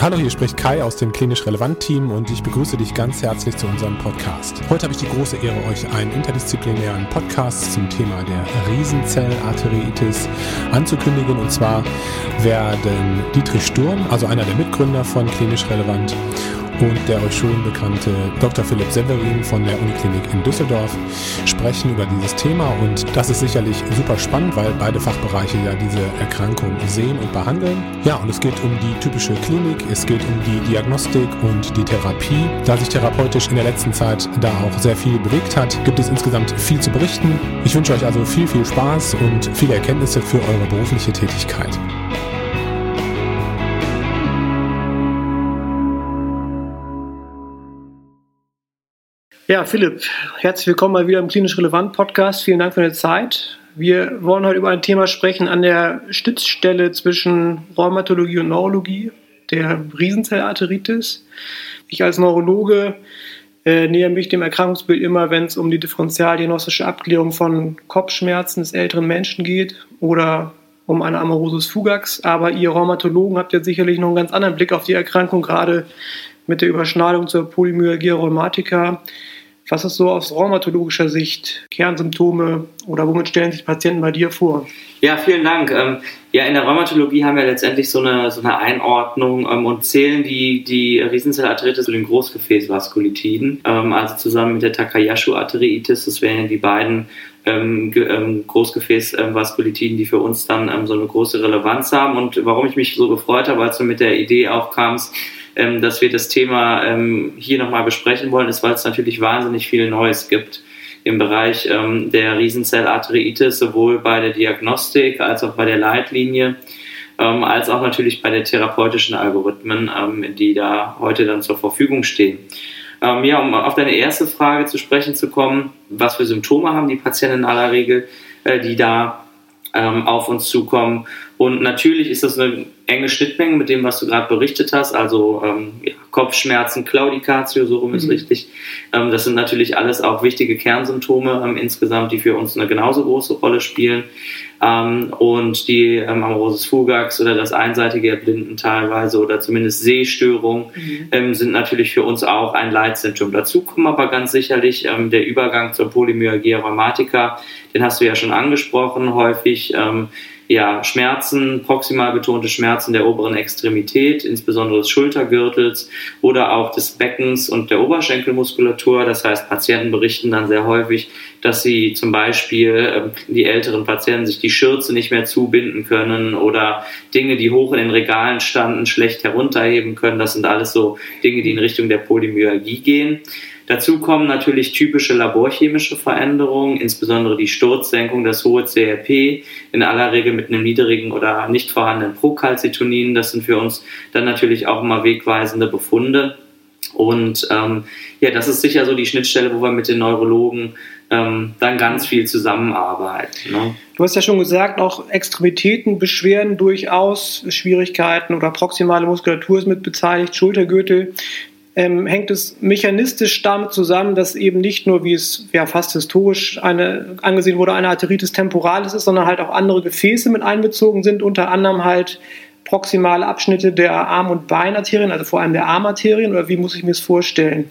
Hallo, hier spricht Kai aus dem Klinisch Relevant Team und ich begrüße dich ganz herzlich zu unserem Podcast. Heute habe ich die große Ehre, euch einen interdisziplinären Podcast zum Thema der Riesenzellarteriitis anzukündigen. Und zwar werden Dietrich Sturm, also einer der Mitgründer von Klinisch Relevant, und der euch schon bekannte Dr. Philipp Severin von der Uniklinik in Düsseldorf sprechen über dieses Thema und das ist sicherlich super spannend, weil beide Fachbereiche ja diese Erkrankung sehen und behandeln. Ja, und es geht um die typische Klinik, es geht um die Diagnostik und die Therapie. Da sich therapeutisch in der letzten Zeit da auch sehr viel bewegt hat, gibt es insgesamt viel zu berichten. Ich wünsche euch also viel, viel Spaß und viele Erkenntnisse für eure berufliche Tätigkeit. Ja, Philipp, herzlich willkommen mal wieder im Klinisch Relevant Podcast. Vielen Dank für deine Zeit. Wir wollen heute über ein Thema sprechen an der Stützstelle zwischen Rheumatologie und Neurologie, der Riesenzellarteritis. Ich als Neurologe äh, nähere mich dem Erkrankungsbild immer, wenn es um die differentialdiagnostische Abklärung von Kopfschmerzen des älteren Menschen geht oder um eine Amaurosis fugax. Aber ihr Rheumatologen habt ja sicherlich noch einen ganz anderen Blick auf die Erkrankung, gerade mit der Überschneidung zur Polymyalgia rheumatica. Was ist so aus rheumatologischer Sicht Kernsymptome oder womit stellen sich Patienten bei dir vor? Ja, vielen Dank. Ähm, ja, in der Rheumatologie haben wir letztendlich so eine, so eine Einordnung ähm, und zählen die, die Riesenzellarthritis zu den Großgefäßvaskulitiden, ähm, also zusammen mit der Takayashu-Arteriitis. Das wären die beiden Großgefäßvaskulitiden, die für uns dann so eine große Relevanz haben. Und warum ich mich so gefreut habe, als du mit der Idee aufkamst, ähm, dass wir das Thema ähm, hier nochmal besprechen wollen, ist, weil es natürlich wahnsinnig viel Neues gibt im Bereich ähm, der Riesenzellarteriitis, sowohl bei der Diagnostik als auch bei der Leitlinie, ähm, als auch natürlich bei den therapeutischen Algorithmen, ähm, die da heute dann zur Verfügung stehen. Ähm, ja, um auf deine erste Frage zu sprechen zu kommen, was für Symptome haben die Patienten in aller Regel, äh, die da auf uns zukommen. Und natürlich ist das eine enge Schnittmenge mit dem, was du gerade berichtet hast, also ähm, ja, Kopfschmerzen, Claudicatio, so rum ist mhm. richtig. Ähm, das sind natürlich alles auch wichtige Kernsymptome ähm, insgesamt, die für uns eine genauso große Rolle spielen. Ähm, und die ähm, Amaurosis fugax oder das einseitige Erblinden teilweise oder zumindest Sehstörung mhm. Ähm, sind natürlich für uns auch ein Leitsymptom. Dazu kommen aber ganz sicherlich ähm, der Übergang zur Polymyalgia rheumatica, den hast du ja schon angesprochen, häufig ja, Schmerzen, proximal betonte Schmerzen der oberen Extremität, insbesondere des Schultergürtels oder auch des Beckens und der Oberschenkelmuskulatur. Das heißt, Patienten berichten dann sehr häufig, dass sie zum Beispiel, äh, die älteren Patienten, sich die Schürze nicht mehr zubinden können oder Dinge, die hoch in den Regalen standen, schlecht herunterheben können. Das sind alles so Dinge, die in Richtung der Polymyalgie gehen. Dazu kommen natürlich typische laborchemische Veränderungen, insbesondere die Sturzsenkung, das hohe CRP, in aller Regel mit einem niedrigen oder nicht vorhandenen Procalcitonin. Das sind für uns dann natürlich auch immer wegweisende Befunde. Und ähm, ja, das ist sicher so die Schnittstelle, wo wir mit den Neurologen ähm, dann ganz viel zusammenarbeiten. Ne? Du hast ja schon gesagt, auch Extremitäten beschweren durchaus Schwierigkeiten oder proximale Muskulatur ist mit beteiligt, Schultergürtel ähm, hängt es mechanistisch damit zusammen, dass eben nicht nur, wie es ja fast historisch eine, angesehen wurde, eine Arteritis temporalis ist, sondern halt auch andere Gefäße mit einbezogen sind, unter anderem halt proximale Abschnitte der Arm- und Beinarterien, also vor allem der Armarterien, oder wie muss ich mir das vorstellen?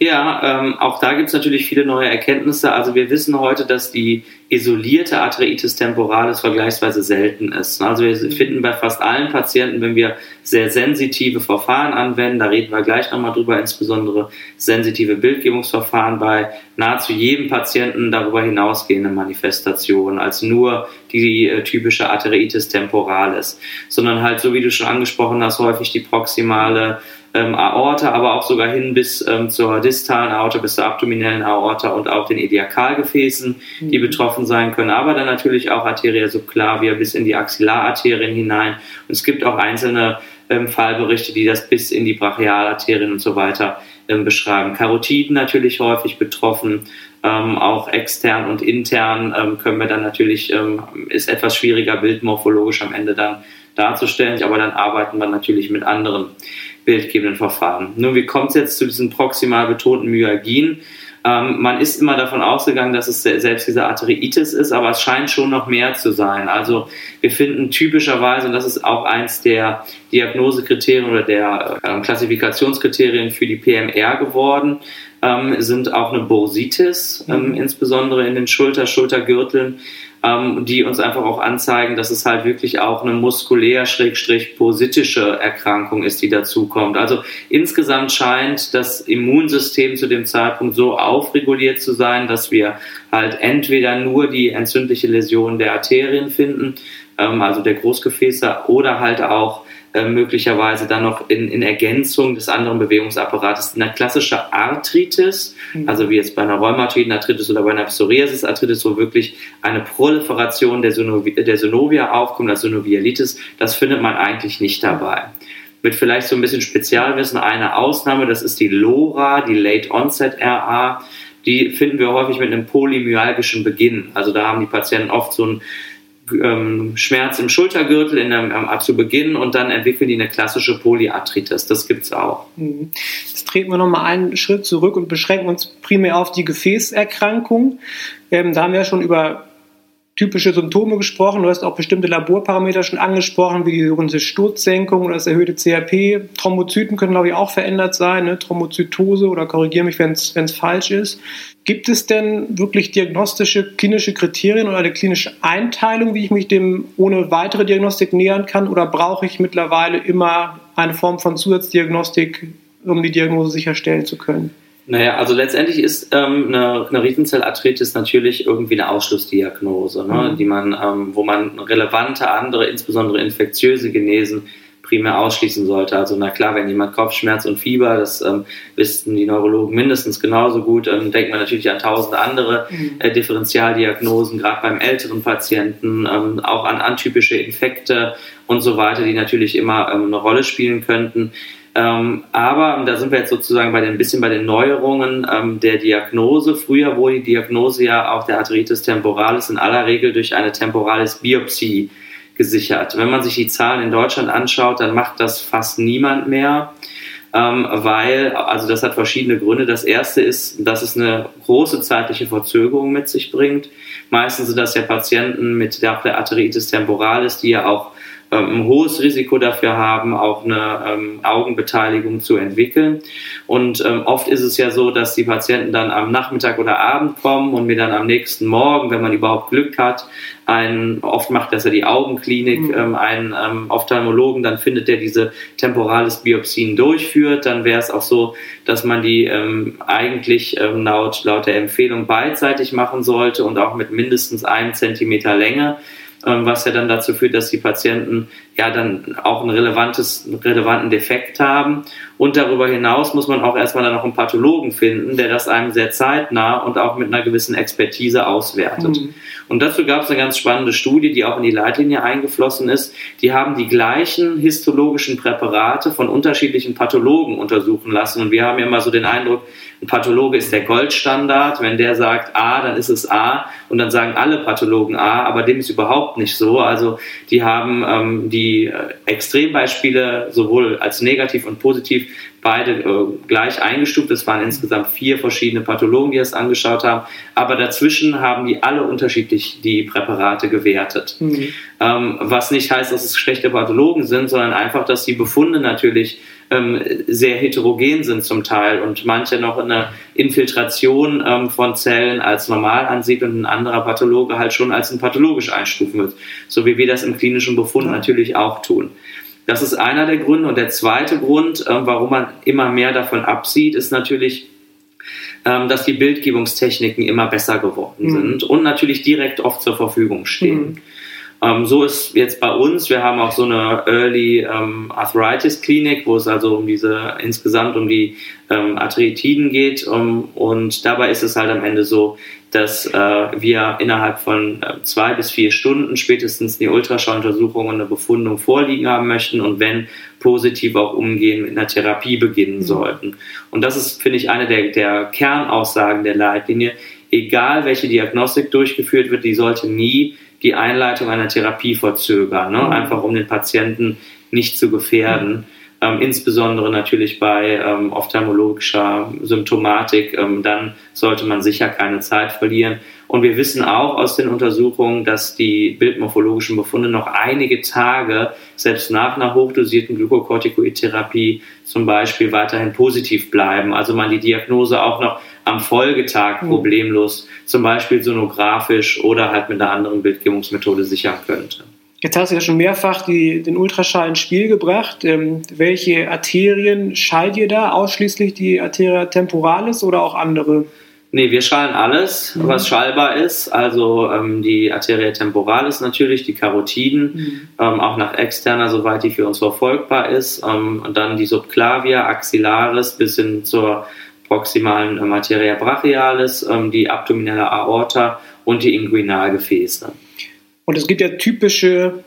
Ja, ähm, auch da gibt es natürlich viele neue Erkenntnisse. Also wir wissen heute, dass die isolierte Arteritis temporalis vergleichsweise selten ist. Also wir finden bei fast allen Patienten, wenn wir sehr sensitive Verfahren anwenden, da reden wir gleich nochmal drüber, insbesondere sensitive Bildgebungsverfahren bei nahezu jedem Patienten darüber hinausgehende Manifestationen als nur die äh, typische Arteritis temporalis, sondern halt so wie du schon angesprochen hast, häufig die proximale ähm, Aorta, aber auch sogar hin bis ähm, zur distalen Aorta, bis zur abdominellen Aorta und auch den Ediakalgefäßen, mhm. die betroffen sein können, aber dann natürlich auch Arteria subclavia bis in die Axillalarterien hinein. Und es gibt auch einzelne ähm, Fallberichte, die das bis in die Brachialarterien und so weiter ähm, beschreiben. Karotiden natürlich häufig betroffen, ähm, auch extern und intern ähm, können wir dann natürlich, ähm, ist etwas schwieriger bildmorphologisch am Ende dann darzustellen, aber dann arbeiten wir natürlich mit anderen bildgebenden Verfahren. Nun, wie kommt es jetzt zu diesen proximal betonten Myalgien? Ähm, man ist immer davon ausgegangen, dass es selbst diese Arteriitis ist, aber es scheint schon noch mehr zu sein. Also wir finden typischerweise, und das ist auch eins der Diagnosekriterien oder der äh, Klassifikationskriterien für die PMR geworden, ähm, sind auch eine Bursitis, ähm, mhm. insbesondere in den Schulter, Schultergürteln, ähm, die uns einfach auch anzeigen, dass es halt wirklich auch eine muskulär-positische Erkrankung ist, die dazukommt. Also insgesamt scheint das Immunsystem zu dem Zeitpunkt so aufreguliert zu sein, dass wir halt entweder nur die entzündliche Läsion der Arterien finden, ähm, also der Großgefäße, oder halt auch äh, möglicherweise dann noch in, in Ergänzung des anderen Bewegungsapparates. Eine klassische Arthritis, mhm. also wie jetzt bei einer rheumatoiden Arthritis oder bei einer Psoriasis-Arthritis, wo wirklich eine Proliferation der, Synovi der Synovia aufkommt, das Synovialitis, das findet man eigentlich nicht dabei. Mit vielleicht so ein bisschen Spezialwissen eine Ausnahme, das ist die LORA, die Late Onset RA. Die finden wir häufig mit einem polymyalgischen Beginn. Also da haben die Patienten oft so ein ähm, Schmerz im Schultergürtel in einem, ähm, zu Beginn und dann entwickeln die eine klassische Polyarthritis. Das gibt es auch. Mhm. Jetzt treten wir nochmal einen Schritt zurück und beschränken uns primär auf die Gefäßerkrankung. Ähm, da haben wir ja schon über typische Symptome gesprochen. Du hast auch bestimmte Laborparameter schon angesprochen, wie die sogenannte Sturzsenkung oder das erhöhte CRP. Thrombozyten können, glaube ich, auch verändert sein, ne? Thrombozytose oder korrigiere mich, wenn es falsch ist. Gibt es denn wirklich diagnostische klinische Kriterien oder eine klinische Einteilung, wie ich mich dem ohne weitere Diagnostik nähern kann? Oder brauche ich mittlerweile immer eine Form von Zusatzdiagnostik, um die Diagnose sicherstellen zu können? Naja, also letztendlich ist ähm, eine, eine Riesenzellarthritis natürlich irgendwie eine Ausschlussdiagnose, ne, mhm. die man, ähm, wo man relevante andere, insbesondere infektiöse Genesen primär ausschließen sollte. Also na klar, wenn jemand Kopfschmerz und Fieber, das ähm, wissen die Neurologen mindestens genauso gut, ähm, denkt man natürlich an tausende andere mhm. äh, Differentialdiagnosen, gerade beim älteren Patienten, ähm, auch an atypische Infekte und so weiter, die natürlich immer ähm, eine Rolle spielen könnten. Ähm, aber da sind wir jetzt sozusagen bei den, ein bisschen bei den Neuerungen ähm, der Diagnose. Früher wurde die Diagnose ja auch der Arthritis temporalis in aller Regel durch eine temporalis Biopsie gesichert. Wenn man sich die Zahlen in Deutschland anschaut, dann macht das fast niemand mehr, ähm, weil, also das hat verschiedene Gründe. Das erste ist, dass es eine große zeitliche Verzögerung mit sich bringt. Meistens sind das ja Patienten mit der, Arteritis temporalis, die ja auch ein hohes Risiko dafür haben, auch eine ähm, Augenbeteiligung zu entwickeln. Und ähm, oft ist es ja so, dass die Patienten dann am Nachmittag oder Abend kommen und mir dann am nächsten Morgen, wenn man überhaupt Glück hat, einen, oft macht das ja die Augenklinik, mhm. ähm, einen ähm, Ophthalmologen, dann findet der diese temporales Biopsien durchführt. Dann wäre es auch so, dass man die ähm, eigentlich ähm, laut, laut der Empfehlung beidseitig machen sollte und auch mit mindestens einem Zentimeter Länge. Ähm, was ja dann dazu führt, dass die Patienten ja dann auch ein relevantes, einen relevanten Defekt haben. Und darüber hinaus muss man auch erstmal dann noch einen Pathologen finden, der das einem sehr zeitnah und auch mit einer gewissen Expertise auswertet. Mhm. Und dazu gab es eine ganz spannende Studie, die auch in die Leitlinie eingeflossen ist. Die haben die gleichen histologischen Präparate von unterschiedlichen Pathologen untersuchen lassen. Und wir haben ja immer so den Eindruck, ein Pathologe ist der Goldstandard. Wenn der sagt A, dann ist es A. Und dann sagen alle Pathologen A, aber dem ist überhaupt nicht so. Also die haben ähm, die äh, Extrembeispiele sowohl als negativ und positiv beide äh, gleich eingestuft. Es waren insgesamt vier verschiedene Pathologen, die das angeschaut haben. Aber dazwischen haben die alle unterschiedlich die Präparate gewertet. Mhm. Ähm, was nicht heißt, dass es schlechte Pathologen sind, sondern einfach, dass die Befunde natürlich ähm, sehr heterogen sind zum Teil und manche noch eine Infiltration ähm, von Zellen als normal ansieht und ein anderer Pathologe halt schon als ein pathologisch einstufen wird. So wie wir das im klinischen Befund ja. natürlich auch tun. Das ist einer der Gründe. Und der zweite Grund, ähm, warum man immer mehr davon absieht, ist natürlich, ähm, dass die Bildgebungstechniken immer besser geworden mhm. sind und natürlich direkt oft zur Verfügung stehen. Ähm, so ist jetzt bei uns, wir haben auch so eine Early ähm, Arthritis Klinik, wo es also um diese, insgesamt um die ähm, Arthritiden geht. Um, und dabei ist es halt am Ende so, dass äh, wir innerhalb von äh, zwei bis vier Stunden spätestens die Ultraschalluntersuchung und eine Befundung vorliegen haben möchten und wenn positiv auch umgehen mit einer Therapie beginnen mhm. sollten. Und das ist, finde ich, eine der, der Kernaussagen der Leitlinie. Egal welche Diagnostik durchgeführt wird, die sollte nie die Einleitung einer Therapie verzögern, ne? Mhm. einfach um den Patienten nicht zu gefährden. Mhm. ähm, insbesondere natürlich bei ähm, ophthalmologischer Symptomatik, ähm, dann sollte man sicher keine Zeit verlieren. Und wir wissen auch aus den Untersuchungen, dass die bildmorphologischen Befunde noch einige Tage, selbst nach einer hochdosierten Glukokortikoidtherapie zum Beispiel, weiterhin positiv bleiben. Also man die Diagnose auch noch am Folgetag mhm. problemlos, zum Beispiel sonografisch oder halt mit einer anderen Bildgebungsmethode sichern könnte. Jetzt hast du ja schon mehrfach die, den Ultraschall ins Spiel gebracht. Ähm, welche Arterien schallt ihr da? Ausschließlich die Arteria temporalis oder auch andere? Nee, wir schallen alles, mhm. was schallbar ist. Also ähm, die Arteria temporalis natürlich, die Karotiden, mhm. ähm, auch nach externer, soweit die für uns verfolgbar ist. Ähm, und dann die Subclavia, Axillaris bis hin zur proximalen äh, Materia brachialis, ähm, die abdominelle Aorta und die Inguinalgefäße. Und es gibt ja typische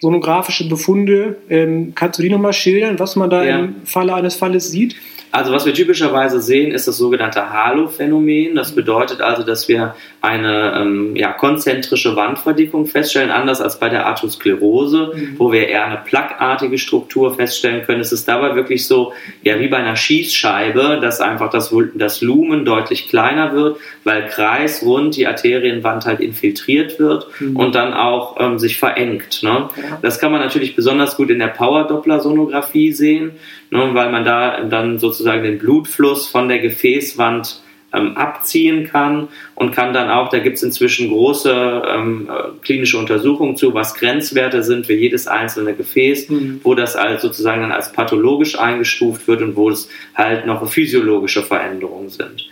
sonografische Befunde. Ähm, kannst du die nochmal schildern, was man da ja. im Falle eines Falles sieht? Also was wir typischerweise sehen, ist das sogenannte Halo-Phänomen. Das bedeutet also, dass wir eine ähm, ja, konzentrische Wandverdickung feststellen, anders als bei der Arthrosklerose, mhm. wo wir eher eine plackartige Struktur feststellen können. Es ist dabei wirklich so, ja wie bei einer Schießscheibe, dass einfach das, das Lumen deutlich kleiner wird, weil kreisrund die Arterienwand halt infiltriert wird mhm. und dann auch ähm, sich verengt. Ne? Ja. Das kann man natürlich besonders gut in der Power-Doppler-Sonographie sehen ne, weil man da dann sozusagen den Blutfluss von der Gefäßwand ähm, abziehen kann und kann dann auch, da gibt es inzwischen große ähm, äh, klinische Untersuchungen zu, was Grenzwerte sind für jedes einzelne Gefäß, mhm. wo das als sozusagen dann als pathologisch eingestuft wird und wo es halt noch physiologische Veränderungen sind.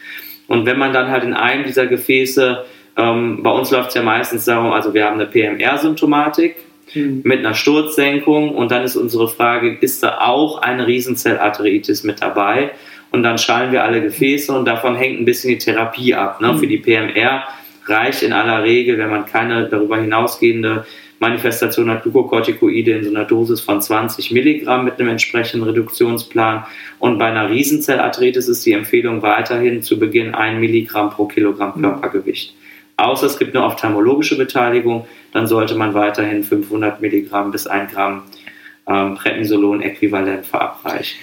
Und wenn man dann halt in einem dieser Gefäße, ähm, bei uns läuft es ja meistens darum, also wir haben eine PMR-Symptomatik, mhm. mit einer Sturzsenkung. Und dann ist unsere Frage, ist da auch eine Riesenzellarteritis mit dabei? Und dann schallen wir alle Gefäße und davon hängt ein bisschen die Therapie ab. Ne? Mhm. Für die PMR reicht in aller Regel, wenn man keine darüber hinausgehende Manifestation hat, Glukokortikoide in so einer Dosis von 20 Milligramm mit einem entsprechenden Reduktionsplan. Und bei einer Riesenzellarteritis ist die Empfehlung weiterhin zu Beginn 1 Milligramm pro Kilogramm mhm. Außer es gibt eine ophthalmologische Beteiligung, dann sollte man weiterhin 500 Milligramm bis 1 Gramm ähm, Prednisolon-Äquivalent verabreichen.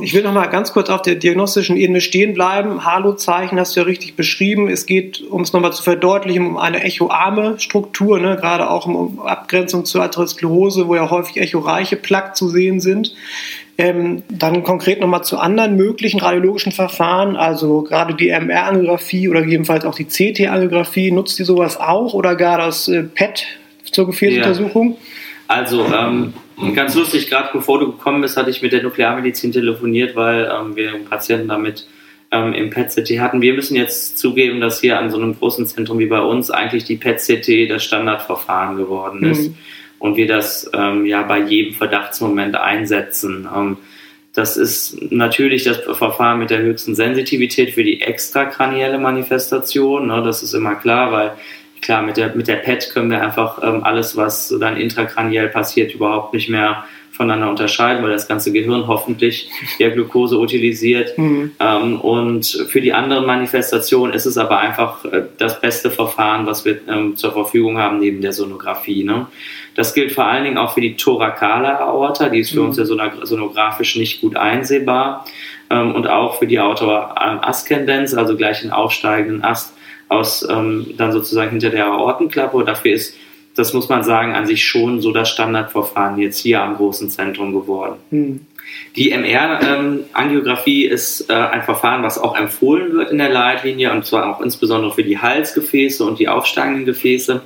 Ich will noch mal ganz kurz auf der diagnostischen Ebene stehen bleiben. Halo-Zeichen hast du ja richtig beschrieben. Es geht, um es nochmal zu verdeutlichen, um eine echoarme Struktur, ne? gerade auch um Abgrenzung zur Atherosklerose, wo ja häufig echoreiche Plaque zu sehen sind. Ähm, dann konkret nochmal zu anderen möglichen radiologischen Verfahren, also gerade die MR-Angiografie oder gegebenenfalls auch die CT-Angiografie, nutzt die sowas auch oder gar das äh, PET zur Gefäßuntersuchung? Ja. Also ähm, ganz lustig, gerade bevor du gekommen bist, hatte ich mit der Nuklearmedizin telefoniert, weil ähm, wir einen Patienten damit ähm, im PET-CT hatten. Wir müssen jetzt zugeben, dass hier an so einem großen Zentrum wie bei uns eigentlich die PET-CT das Standardverfahren geworden ist. Mhm und wir das ähm, ja bei jedem Verdachtsmoment einsetzen. Ähm, das ist natürlich das Verfahren mit der höchsten Sensitivität für die extrakranielle Manifestation. Ne? Das ist immer klar, weil klar, mit der, mit der PET können wir einfach ähm, alles, was dann intrakraniell passiert, überhaupt nicht mehr voneinander unterscheiden, weil das ganze Gehirn hoffentlich ja Glucose utilisiert. Mhm. Ähm, und für die anderen Manifestationen ist es aber einfach äh, das beste Verfahren, was wir ähm, zur Verfügung haben neben der Sonographie. Ne? Das gilt vor allen Dingen auch für die thorakale Aorta, die ist für mhm. uns ja sonografisch nicht gut einsehbar. Ähm, und auch für die Aorta-Ascendenz, also gleich den aufsteigenden Ast aus ähm, dann sozusagen hinter der Aortenklappe. Dafür ist das muss man sagen, an sich schon so das Standardverfahren jetzt hier am großen Zentrum geworden. Mhm. Die MR-Angiografie ist äh, ein Verfahren, was auch empfohlen wird in der Leitlinie und zwar auch insbesondere für die Halsgefäße und die aufsteigenden Gefäße.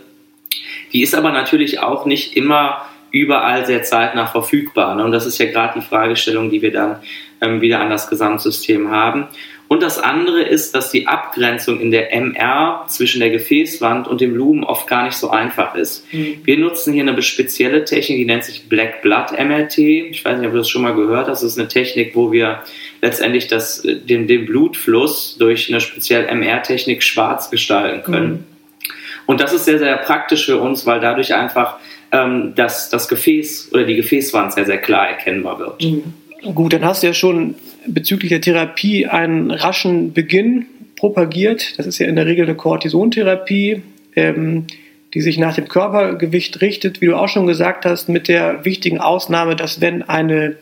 Die ist aber natürlich auch nicht immer überall sehr zeitnah verfügbar. Ne? Und das ist ja gerade die Fragestellung, die wir dann ähm, wieder an das Gesamtsystem haben. Und das andere ist, dass die Abgrenzung in der MR zwischen der Gefäßwand und dem Lumen oft gar nicht so einfach ist. Mhm. Wir nutzen hier eine spezielle Technik, die nennt sich Black Blood MRT. Ich weiß nicht, ob du das schon mal gehört hast. Das ist eine Technik, wo wir letztendlich das, den, den Blutfluss durch eine spezielle MR-Technik schwarz gestalten können. Mhm. Und das ist sehr, sehr praktisch für uns, weil dadurch einfach ähm, das, das Gefäß oder die Gefäßwand sehr, sehr klar erkennbar wird. Mhm. Gut, dann hast du ja schon bezüglich der Therapie einen raschen Beginn propagiert. Das ist ja in der Regel eine Cortisontherapie, ähm, die sich nach dem Körpergewicht richtet, wie du auch schon gesagt hast, mit der wichtigen Ausnahme, dass wenn eine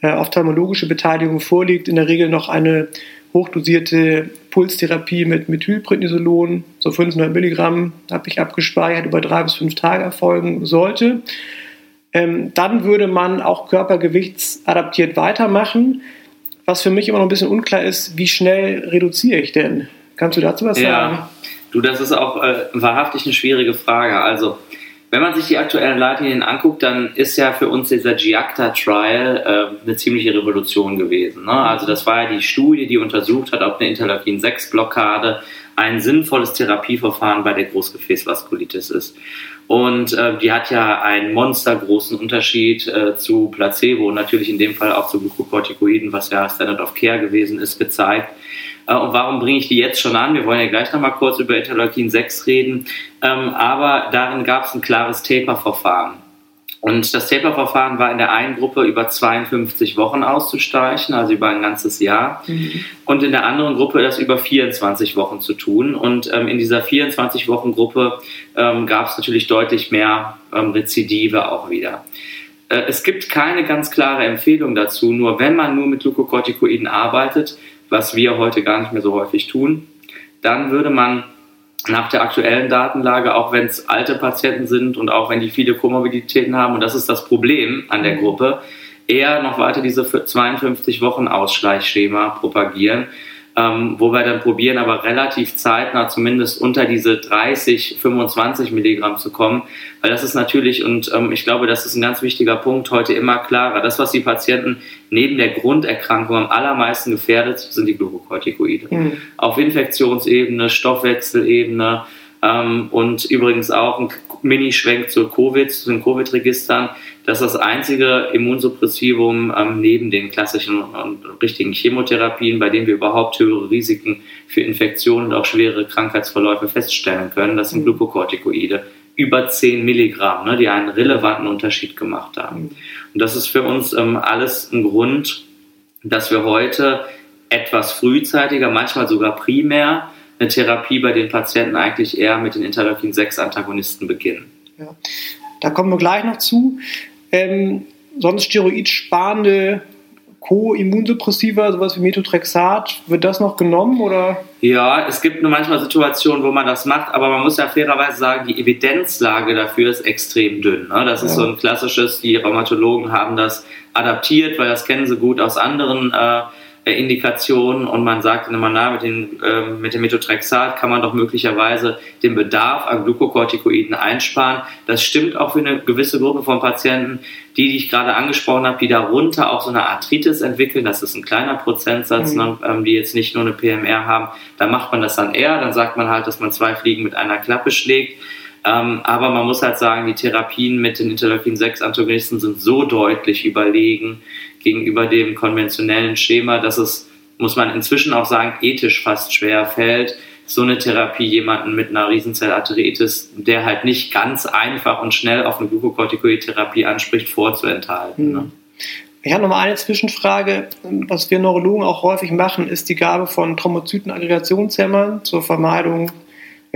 äh, ophthalmologische Beteiligung vorliegt, in der Regel noch eine hochdosierte Pulstherapie mit Methylprednisolon, so 500 Milligramm habe ich abgespeichert, über drei bis fünf Tage erfolgen sollte. Ähm, dann würde man auch körpergewichtsadaptiert weitermachen. Was für mich immer noch ein bisschen unklar ist, wie schnell reduziere ich denn? Kannst du dazu was ja. sagen? Du, das ist auch äh, wahrhaftig eine schwierige Frage. Also, wenn man sich die aktuellen Leitlinien anguckt, dann ist ja für uns dieser GIACTA-Trial äh, eine ziemliche Revolution gewesen. Ne? Also das war ja die Studie, die untersucht hat, ob eine Interleukin-6-Blockade ein sinnvolles Therapieverfahren bei der Großgefäßvaskulitis ist. Und äh, die hat ja einen monstergroßen Unterschied äh, zu Placebo und natürlich in dem Fall auch zu Glukokortikoiden, was ja Standard of Care gewesen ist, gezeigt. Äh, und warum bringe ich die jetzt schon an? Wir wollen ja gleich nochmal kurz über Interleukin 6 reden. Ähm, aber darin gab es ein klares Taper-Verfahren. Und das Taper-Verfahren war in der einen Gruppe über 52 Wochen auszustreichen, also über ein ganzes Jahr. Mhm. Und in der anderen Gruppe das über 24 Wochen zu tun. Und ähm, in dieser 24-Wochen-Gruppe ähm, gab es natürlich deutlich mehr ähm, Rezidive auch wieder. Äh, es gibt keine ganz klare Empfehlung dazu, nur wenn man nur mit Glukokortikoiden arbeitet, was wir heute gar nicht mehr so häufig tun, dann würde man nach der aktuellen Datenlage, auch wenn es alte Patienten sind und auch wenn die viele Komorbiditäten haben, und das ist das Problem an der mhm. Gruppe, eher noch weiter diese 52 Wochen Ausschleichschema propagieren ähm, wo wir dann probieren, aber relativ zeitnah zumindest unter diese 30, 25 Milligramm zu kommen, weil das ist natürlich, und ähm, ich glaube, das ist ein ganz wichtiger Punkt, heute immer klarer. Das, was die Patienten neben der Grunderkrankung am allermeisten gefährdet, sind die Glukokortikoide. Mhm. Auf Infektionsebene, Stoffwechselebene, ähm, und übrigens auch ein Mini-Schwenk zur Covid, zu den Covid-Registern. Das ist das einzige Immunsuppressivum ähm, neben den klassischen und richtigen Chemotherapien, bei denen wir überhaupt höhere Risiken für Infektionen und auch schwere Krankheitsverläufe feststellen können. Das sind mhm. Glukokortikoide. Über 10 Milligramm, ne, die einen relevanten Unterschied gemacht haben. Mhm. Und das ist für uns ähm, alles ein Grund, dass wir heute etwas frühzeitiger, manchmal sogar primär, eine Therapie bei den Patienten eigentlich eher mit den Interleukin-6-Antagonisten beginnen. Ja. Da kommen wir gleich noch zu. Ähm, sonst steroidsparende Co-Immunsuppressiva, sowas wie Methotrexat, wird das noch genommen oder? Ja, es gibt nur manchmal Situationen, wo man das macht, aber man muss ja fairerweise sagen, die Evidenzlage dafür ist extrem dünn. Ne? Das ist ja. so ein klassisches, die Rheumatologen haben das adaptiert, weil das kennen sie gut aus anderen äh, Indikationen und man sagt immer, na, mit, den, äh, mit dem Methotrexat kann man doch möglicherweise den Bedarf an Glukokortikoiden einsparen. Das stimmt auch für eine gewisse Gruppe von Patienten, die, die ich gerade angesprochen habe, die darunter auch so eine Arthritis entwickeln. Das ist ein kleiner Prozentsatz, mhm. ne, ähm, die jetzt nicht nur eine PMR haben. Da macht man das dann eher. Dann sagt man halt, dass man zwei Fliegen mit einer Klappe schlägt. Ähm, aber man muss halt sagen, die Therapien mit den Interleukin-6-Antagonisten sind so deutlich überlegen gegenüber dem konventionellen Schema, dass es, muss man inzwischen auch sagen, ethisch fast schwer fällt, so eine Therapie jemanden mit einer Riesenzellarteritis, der halt nicht ganz einfach und schnell auf eine Glukokortikoid-Therapie anspricht, vorzuenthalten. Ne? Ich habe noch mal eine Zwischenfrage. Was wir Neurologen auch häufig machen, ist die Gabe von Thrombozytenaggregationshemmern zur Vermeidung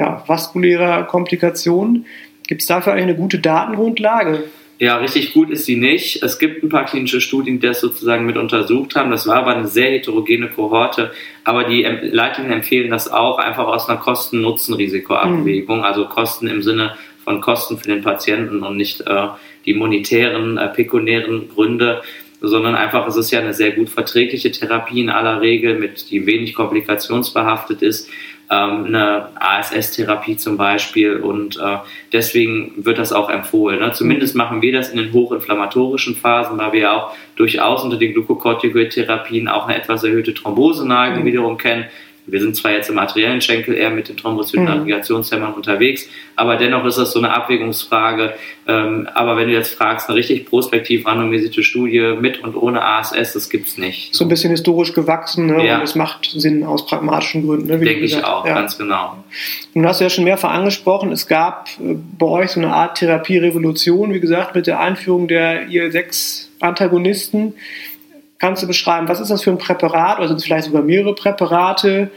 ja, vaskulärer Komplikationen. Gibt es dafür eigentlich eine gute Datengrundlage? Ja, richtig gut ist sie nicht. Es gibt ein paar klinische Studien, die das sozusagen mit untersucht haben. Das war aber eine sehr heterogene Kohorte. Aber die Leitlinien empfehlen das auch einfach aus einer Kosten-Nutzen-Risikoabwägung. Mhm. Also Kosten im Sinne von Kosten für den Patienten und nicht äh, die monetären, äh, pekunären Gründe, sondern einfach, es ist ja eine sehr gut verträgliche Therapie in aller Regel, mit die wenig komplikationsbehaftet ist ähm, eine ASS-Therapie zum Beispiel und äh, deswegen wird das auch empfohlen. Ne? Zumindest machen wir das in den hochinflammatorischen Phasen, weil wir auch durchaus unter den Glukokortikoid-Therapien auch eine etwas erhöhte Thromboseneigung mhm. wiederum kennen. Wir sind zwar jetzt im arteriellen Schenkel eher mit den Thrombozytenaggregationshemmern mhm. unterwegs, aber dennoch ist das so eine Abwägungsfrage. Ähm, aber wenn du jetzt fragst, eine richtig prospektiv randomisierte Studie mit und ohne ASS, das gibt es nicht. So ein bisschen historisch gewachsen ne? ja. und es macht Sinn aus pragmatischen Gründen. Ne? Denke ich auch, ja. ganz genau. Nun hast du ja schon mehrfach angesprochen, es gab äh, bei euch so eine Art Therapierevolution, wie gesagt, mit der Einführung der IL-6-Antagonisten. Kannst du beschreiben, was ist das für ein Präparat oder sind es vielleicht sogar mehrere Präparate?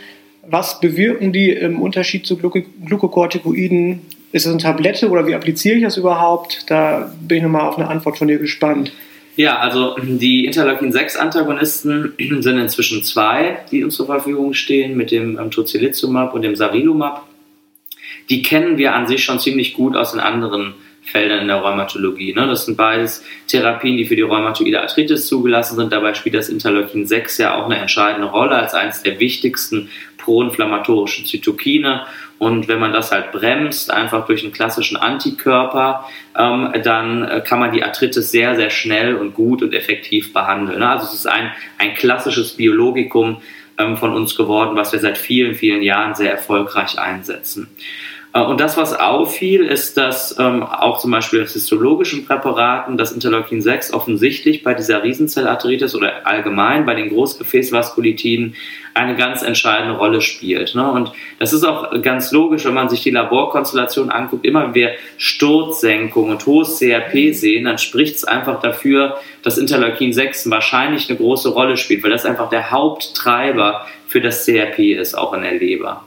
Was bewirken die im Unterschied zu Glukokortikoiden? Ist es eine Tablette oder wie appliziere ich das überhaupt? Da bin ich nochmal auf eine Antwort von dir gespannt. Ja, also die Interleukin-6-Antagonisten sind inzwischen zwei, die uns zur Verfügung stehen, mit dem ähm, Tocilizumab und dem Sarilumab. Die kennen wir an sich schon ziemlich gut aus den anderen Feldern in der Rheumatologie. Ne? Das sind beides Therapien, die für die rheumatoide Arthritis zugelassen sind. Dabei spielt das Interleukin 6 ja auch eine entscheidende Rolle als eines der wichtigsten proinflammatorischen Zytokine. Und wenn man das halt bremst, einfach durch einen klassischen Antikörper, ähm, dann äh, kann man die Arthritis sehr, sehr schnell und gut und effektiv behandeln. Ne? Also es ist ein, ein klassisches Biologikum ähm, von uns geworden, was wir seit vielen, vielen Jahren sehr erfolgreich einsetzen. Äh, und das, was auffiel, ist, dass ähm, auch zum Beispiel aus histologischen Präparaten das Interleukin 6 offensichtlich bei dieser Riesenzellarthritis oder allgemein bei den Großgefäßvaskulitiden eine ganz entscheidende Rolle spielt. Ne? Und das ist auch ganz logisch, wenn man sich die Laborkonstellation anguckt. Immer wenn wir Sturzsenkung und hohes CRP sehen, dann spricht es einfach dafür, dass Interleukin 6 wahrscheinlich eine große Rolle spielt, weil das einfach der Haupttreiber für das CRP ist, auch in der Leber.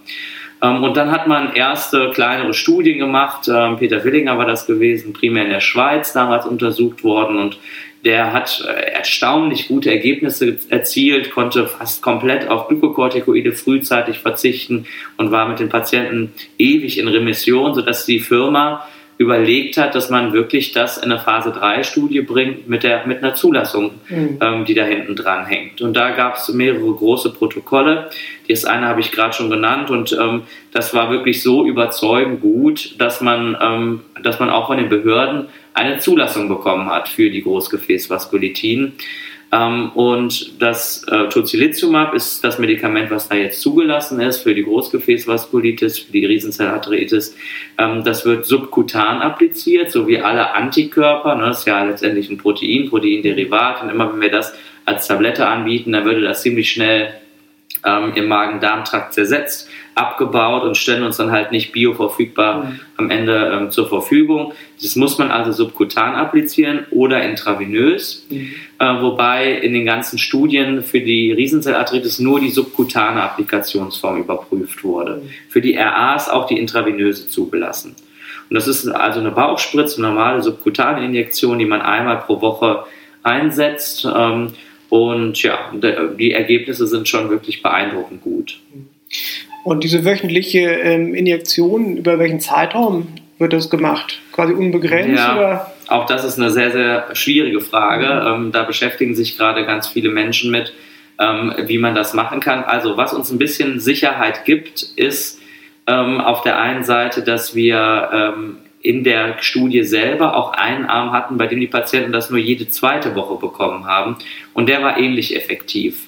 Ähm, und dann hat man erste kleinere Studien gemacht. Ähm, Peter Willinger war das gewesen, primär in der Schweiz damals untersucht worden und der hat äh, erstaunlich gute Ergebnisse erzielt, konnte fast komplett auf Glykokortikoide frühzeitig verzichten und war mit den Patienten ewig in Remission, sodass die Firma überlegt hat, dass man wirklich das in eine Phase 3 Studie bringt mit, der, mit einer Zulassung, mhm. ähm, die da hinten dran hängt. Und da gab es mehrere große Protokolle. Das eine habe ich gerade schon genannt und ähm, das war wirklich so überzeugend gut, dass man, ähm, dass man auch von den Behörden eine Zulassung bekommen hat für die Großgefäßvaskulitin. Ähm, und das äh, Tocilizumab ist das Medikament, was da jetzt zugelassen ist für die Großgefäßvaskulitis, für die Riesenzellarthritis. Ähm, das wird subkutan appliziert, so wie alle Antikörper. Ne? Das ist ja letztendlich ein Protein, Proteinderivat. Und immer wenn wir das als Tablette anbieten, dann würde das ziemlich schnell ähm, im Magen-Darm-Trakt zersetzt abgebaut und stellen uns dann halt nicht bioverfügbar mhm. am Ende ähm, zur Verfügung. Das muss man also subkutan applizieren oder intravenös, mhm. äh, wobei in den ganzen Studien für die Riesenzellarthritis nur die subkutane Applikationsform überprüft wurde. Mhm. Für die RA ist auch die intravenöse zugelassen. Und das ist also eine Bauchspritze, eine normale subkutane Injektion, die man einmal pro Woche einsetzt. Ähm, und ja, die Ergebnisse sind schon wirklich beeindruckend gut. Und diese wöchentliche ähm, Injektion, über welchen Zeitraum wird das gemacht? Quasi unbegrenzt? Ja, oder? Auch das ist eine sehr, sehr schwierige Frage. Mhm. Ähm, da beschäftigen sich gerade ganz viele Menschen mit, ähm, wie man das machen kann. Also was uns ein bisschen Sicherheit gibt, ist ähm, auf der einen Seite, dass wir ähm, in der Studie selber auch einen Arm hatten, bei dem die Patienten das nur jede zweite Woche bekommen haben. Und der war ähnlich effektiv.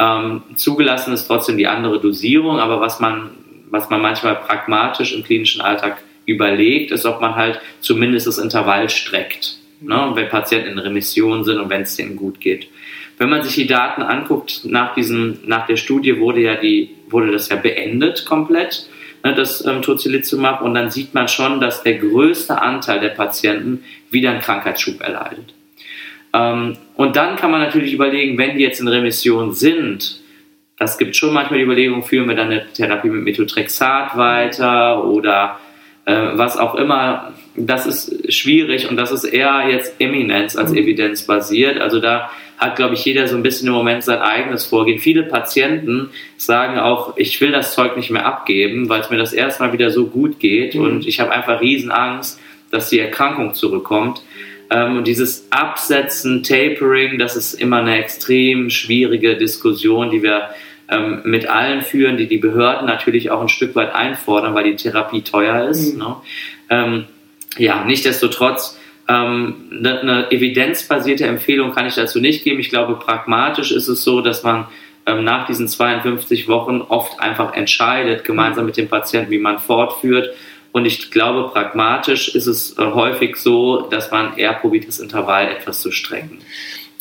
Ähm, zugelassen ist trotzdem die andere Dosierung, aber was man, was man manchmal pragmatisch im klinischen Alltag überlegt, ist, ob man halt zumindest das Intervall streckt, ne, wenn Patienten in Remission sind und wenn es denen gut geht. Wenn man sich die Daten anguckt, nach, diesem, nach der Studie wurde, ja die, wurde das ja beendet komplett, ne, das ähm, Tocilizumab, und dann sieht man schon, dass der größte Anteil der Patienten wieder einen Krankheitsschub erleidet. Ähm, und dann kann man natürlich überlegen, wenn die jetzt in Remission sind, das gibt schon manchmal die Überlegung, führen wir dann eine Therapie mit Methotrexat weiter oder äh, was auch immer. Das ist schwierig und das ist eher jetzt Eminenz als mhm. evidenzbasiert. Also da hat, glaube ich, jeder so ein bisschen im Moment sein eigenes Vorgehen. Viele Patienten sagen auch, ich will das Zeug nicht mehr abgeben, weil es mir das erstmal wieder so gut geht mhm. und ich habe einfach Riesenangst, dass die Erkrankung zurückkommt. Ähm, und dieses Absetzen, Tapering, das ist immer eine extrem schwierige Diskussion, die wir ähm, mit allen führen, die die Behörden natürlich auch ein Stück weit einfordern, weil die Therapie teuer ist. Mhm. Ne? Ähm, ja, nichtsdestotrotz, ähm, eine, eine evidenzbasierte Empfehlung kann ich dazu nicht geben. Ich glaube, pragmatisch ist es so, dass man ähm, nach diesen 52 Wochen oft einfach entscheidet, gemeinsam mit dem Patienten, wie man fortführt und ich glaube, pragmatisch ist es äh, häufig so, dass man eher probiert, das Intervall etwas zu strecken.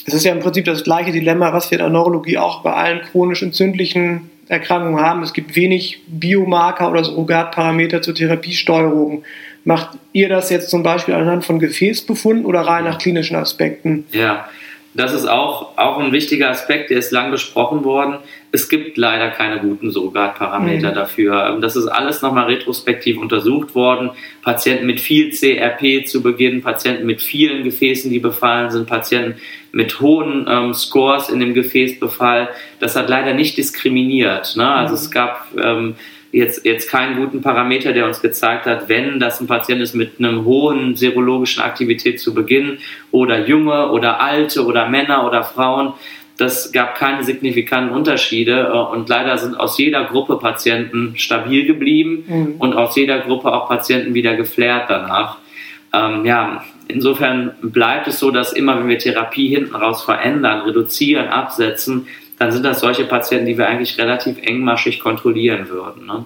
Es ist ja im Prinzip das gleiche Dilemma, was wir in der Neurologie auch bei allen chronisch entzündlichen Erkrankungen haben. Es gibt wenig Biomarker oder Surrogatparameter zur Therapiesteuerung. Macht ihr das jetzt zum Beispiel anhand von Gefäßbefunden oder rein nach klinischen Aspekten? Ja, das ist auch, auch ein wichtiger Aspekt, der ist lang besprochen worden. Es gibt leider keine guten Surrogatparameter mhm. dafür. Das ist alles nochmal retrospektiv untersucht worden. Patienten mit viel CRP zu Beginn, Patienten mit vielen Gefäßen, die befallen sind, Patienten mit hohen ähm, Scores in dem Gefäßbefall. Das hat leider nicht diskriminiert. Ne? Also mhm. es gab ähm, jetzt, jetzt keinen guten Parameter, der uns gezeigt hat, wenn das ein Patient ist mit einem hohen serologischen Aktivität zu Beginn oder junge oder alte oder Männer oder Frauen. Das gab keine signifikanten Unterschiede äh, und leider sind aus jeder Gruppe Patienten stabil geblieben mhm. und aus jeder Gruppe auch Patienten wieder geflärt danach. Ähm, ja, insofern bleibt es so, dass immer, wenn wir Therapie hinten raus verändern, reduzieren, absetzen, dann sind das solche Patienten, die wir eigentlich relativ engmaschig kontrollieren würden. Ne?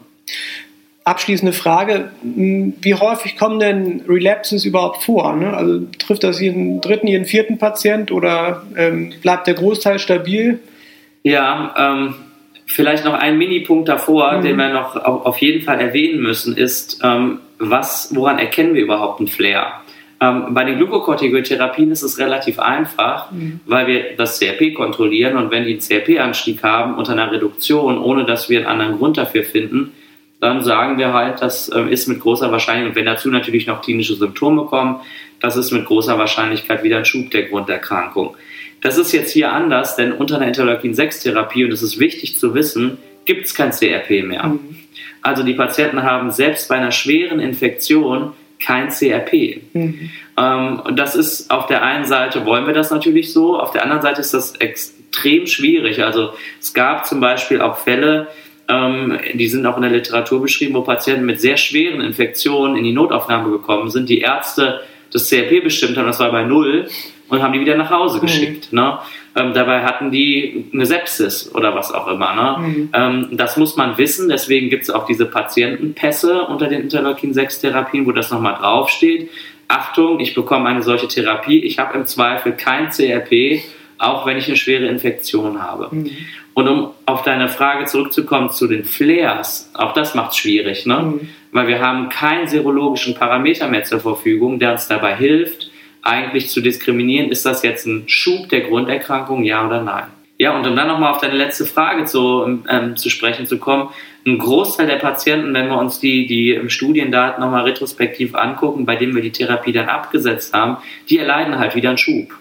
Abschließende Frage, wie häufig kommen denn Relapses überhaupt vor? Ne? Also trifft das jeden dritten, jeden vierten Patient oder ähm, bleibt der Großteil stabil? Ja, ähm, vielleicht noch ein Minipunkt davor, mhm. den wir noch auf jeden Fall erwähnen müssen, ist, ähm, was, woran erkennen wir überhaupt einen Flair? Ähm, bei den Glukokortikoidtherapien ist es relativ einfach, mhm. weil wir das CRP kontrollieren und wenn die einen CRP-Anstieg haben unter einer Reduktion, ohne dass wir einen anderen Grund dafür finden, dann sagen wir halt, das äh, ist mit großer Wahrscheinlichkeit, und wenn dazu natürlich noch klinische Symptome kommen, das ist mit großer Wahrscheinlichkeit wieder ein Schub der Grunderkrankung. Das ist jetzt hier anders, denn unter einer Interleukin-6-Therapie, und das ist wichtig zu wissen, gibt es kein CRP mehr. Mhm. Also die Patienten haben selbst bei einer schweren Infektion kein CRP. Mhm. Ähm, und das ist auf der einen Seite wollen wir das natürlich so, auf der anderen Seite ist das extrem schwierig. Also es gab zum Beispiel auch Fälle, ähm, die sind auch in der Literatur beschrieben, wo Patienten mit sehr schweren Infektionen in die Notaufnahme gekommen sind, die Ärzte das CRP bestimmt haben, das war bei null und haben die wieder nach Hause mhm. geschickt. Mhm. Ne? Ähm, dabei hatten die eine Sepsis oder was auch immer. Ne? Mhm. Ähm, das muss man wissen, deswegen gibt es auch diese Patientenpässe unter den Interleukin-6-Therapien, wo das nochmal draufsteht. Achtung, ich bekomme eine solche Therapie, ich habe im Zweifel kein CRP, auch wenn ich eine schwere Infektion habe. Mhm. Und um auf deine Frage zurückzukommen zu den Flares, auch das macht es schwierig, ne? Mhm. weil wir haben keinen serologischen Parameter mehr zur Verfügung, der uns dabei hilft, eigentlich zu diskriminieren, ist das jetzt ein Schub der Grunderkrankung, ja oder nein? Ja, und um dann nochmal auf deine letzte Frage zu, ähm, zu sprechen zu kommen, ein Großteil der Patienten, wenn wir uns die, die Studiendaten nochmal retrospektiv angucken, bei denen wir die Therapie dann abgesetzt haben, die erleiden halt wieder einen Schub.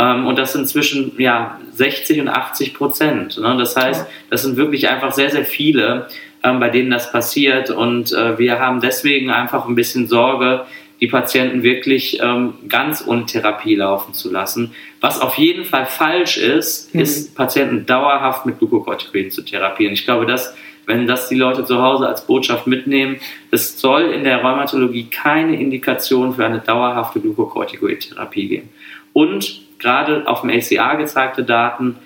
Ähm, und das sind zwischen ja, 60 und 80 Prozent. Ne? Das heißt, das sind wirklich einfach sehr, sehr viele, ähm, bei denen das passiert. Und äh, wir haben deswegen einfach ein bisschen Sorge, die Patienten wirklich ähm, ganz ohne Therapie laufen zu lassen. Was auf jeden Fall falsch ist, mhm. ist Patienten dauerhaft mit Glukokortikoiden zu therapieren. Ich glaube, dass wenn das die Leute zu Hause als Botschaft mitnehmen, es soll in der Rheumatologie keine Indikation für eine dauerhafte Glukokortikoidtherapie geben. Und gerade auf dem ACA gezeigte Daten,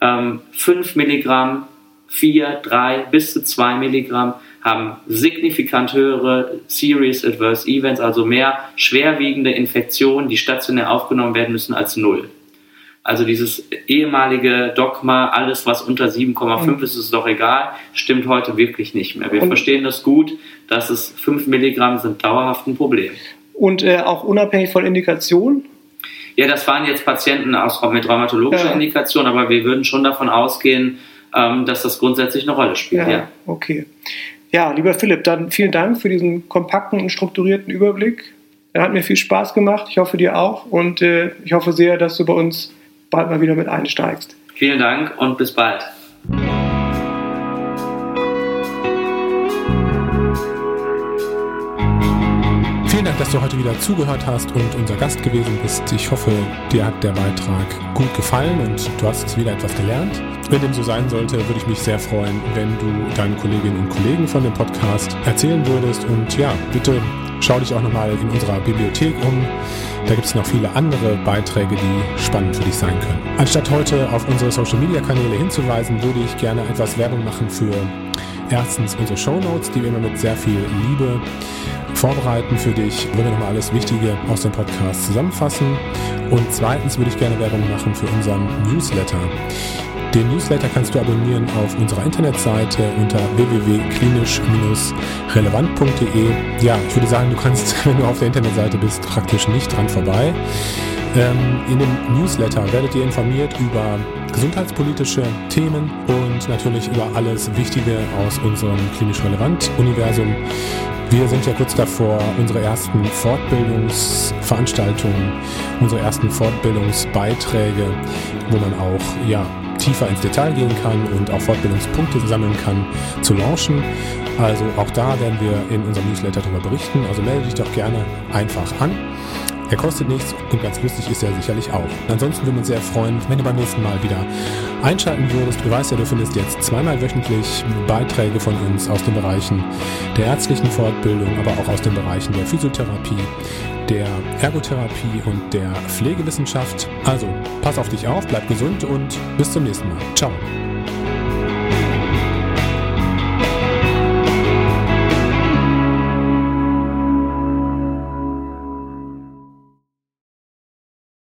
ähm, 5 Milligramm, 4, 3 bis zu 2 Milligramm haben signifikant höhere Serious Adverse Events, also mehr schwerwiegende Infektionen, die stationär aufgenommen werden müssen, als null. Also dieses ehemalige Dogma, alles was unter 7,5 mhm. ist, ist doch egal, stimmt heute wirklich nicht mehr. Wir und verstehen das gut, dass es 5 Milligramm sind dauerhaft ein Problem. Und äh, auch unabhängig von Indikationen? Ja, das waren jetzt Patienten aus, mit rheumatologischer ja. Indikation, aber wir würden schon davon ausgehen, ähm, dass das grundsätzlich eine Rolle spielt. Ja, ja. okay. Ja, lieber Philipp, dann vielen Dank für diesen kompakten und strukturierten Überblick. Er hat mir viel Spaß gemacht. Ich hoffe dir auch. Und äh, ich hoffe sehr, dass du bei uns bald mal wieder mit einsteigst. Vielen Dank und bis bald. Dass du heute wieder zugehört hast und unser Gast gewesen bist. Ich hoffe, dir hat der Beitrag gut gefallen und du hast wieder etwas gelernt. Wenn dem so sein sollte, würde ich mich sehr freuen, wenn du deinen Kolleginnen und Kollegen von dem Podcast erzählen würdest. Und ja, bitte schau dich auch nochmal in unserer Bibliothek um. Da gibt es noch viele andere Beiträge, die spannend für dich sein können. Anstatt heute auf unsere Social-Media-Kanäle hinzuweisen, würde ich gerne etwas Werbung machen für erstens unsere Show Notes, die wir immer mit sehr viel Liebe vorbereiten für dich, wo wir nochmal alles Wichtige aus dem Podcast zusammenfassen. Und zweitens würde ich gerne Werbung machen für unseren Newsletter. Den Newsletter kannst du abonnieren auf unserer Internetseite unter www.klinisch-relevant.de. Ja, ich würde sagen, du kannst, wenn du auf der Internetseite bist, praktisch nicht dran vorbei. Ähm, in dem Newsletter werdet ihr informiert über gesundheitspolitische Themen und natürlich über alles Wichtige aus unserem klinisch relevant Universum. Wir sind ja kurz davor, unsere ersten Fortbildungsveranstaltungen, unsere ersten Fortbildungsbeiträge, wo man auch ja, tiefer ins Detail gehen kann und auch Fortbildungspunkte sammeln kann, zu launchen. Also auch da werden wir in unserem Newsletter darüber berichten. Also melde dich doch gerne einfach an. Er kostet nichts und ganz lustig ist er sicherlich auch. Ansonsten würden wir uns sehr freuen, wenn du beim nächsten Mal wieder einschalten würdest. Du weißt ja, du findest jetzt zweimal wöchentlich Beiträge von uns aus den Bereichen der ärztlichen Fortbildung, aber auch aus den Bereichen der Physiotherapie, der Ergotherapie und der Pflegewissenschaft. Also, pass auf dich auf, bleib gesund und bis zum nächsten Mal. Ciao.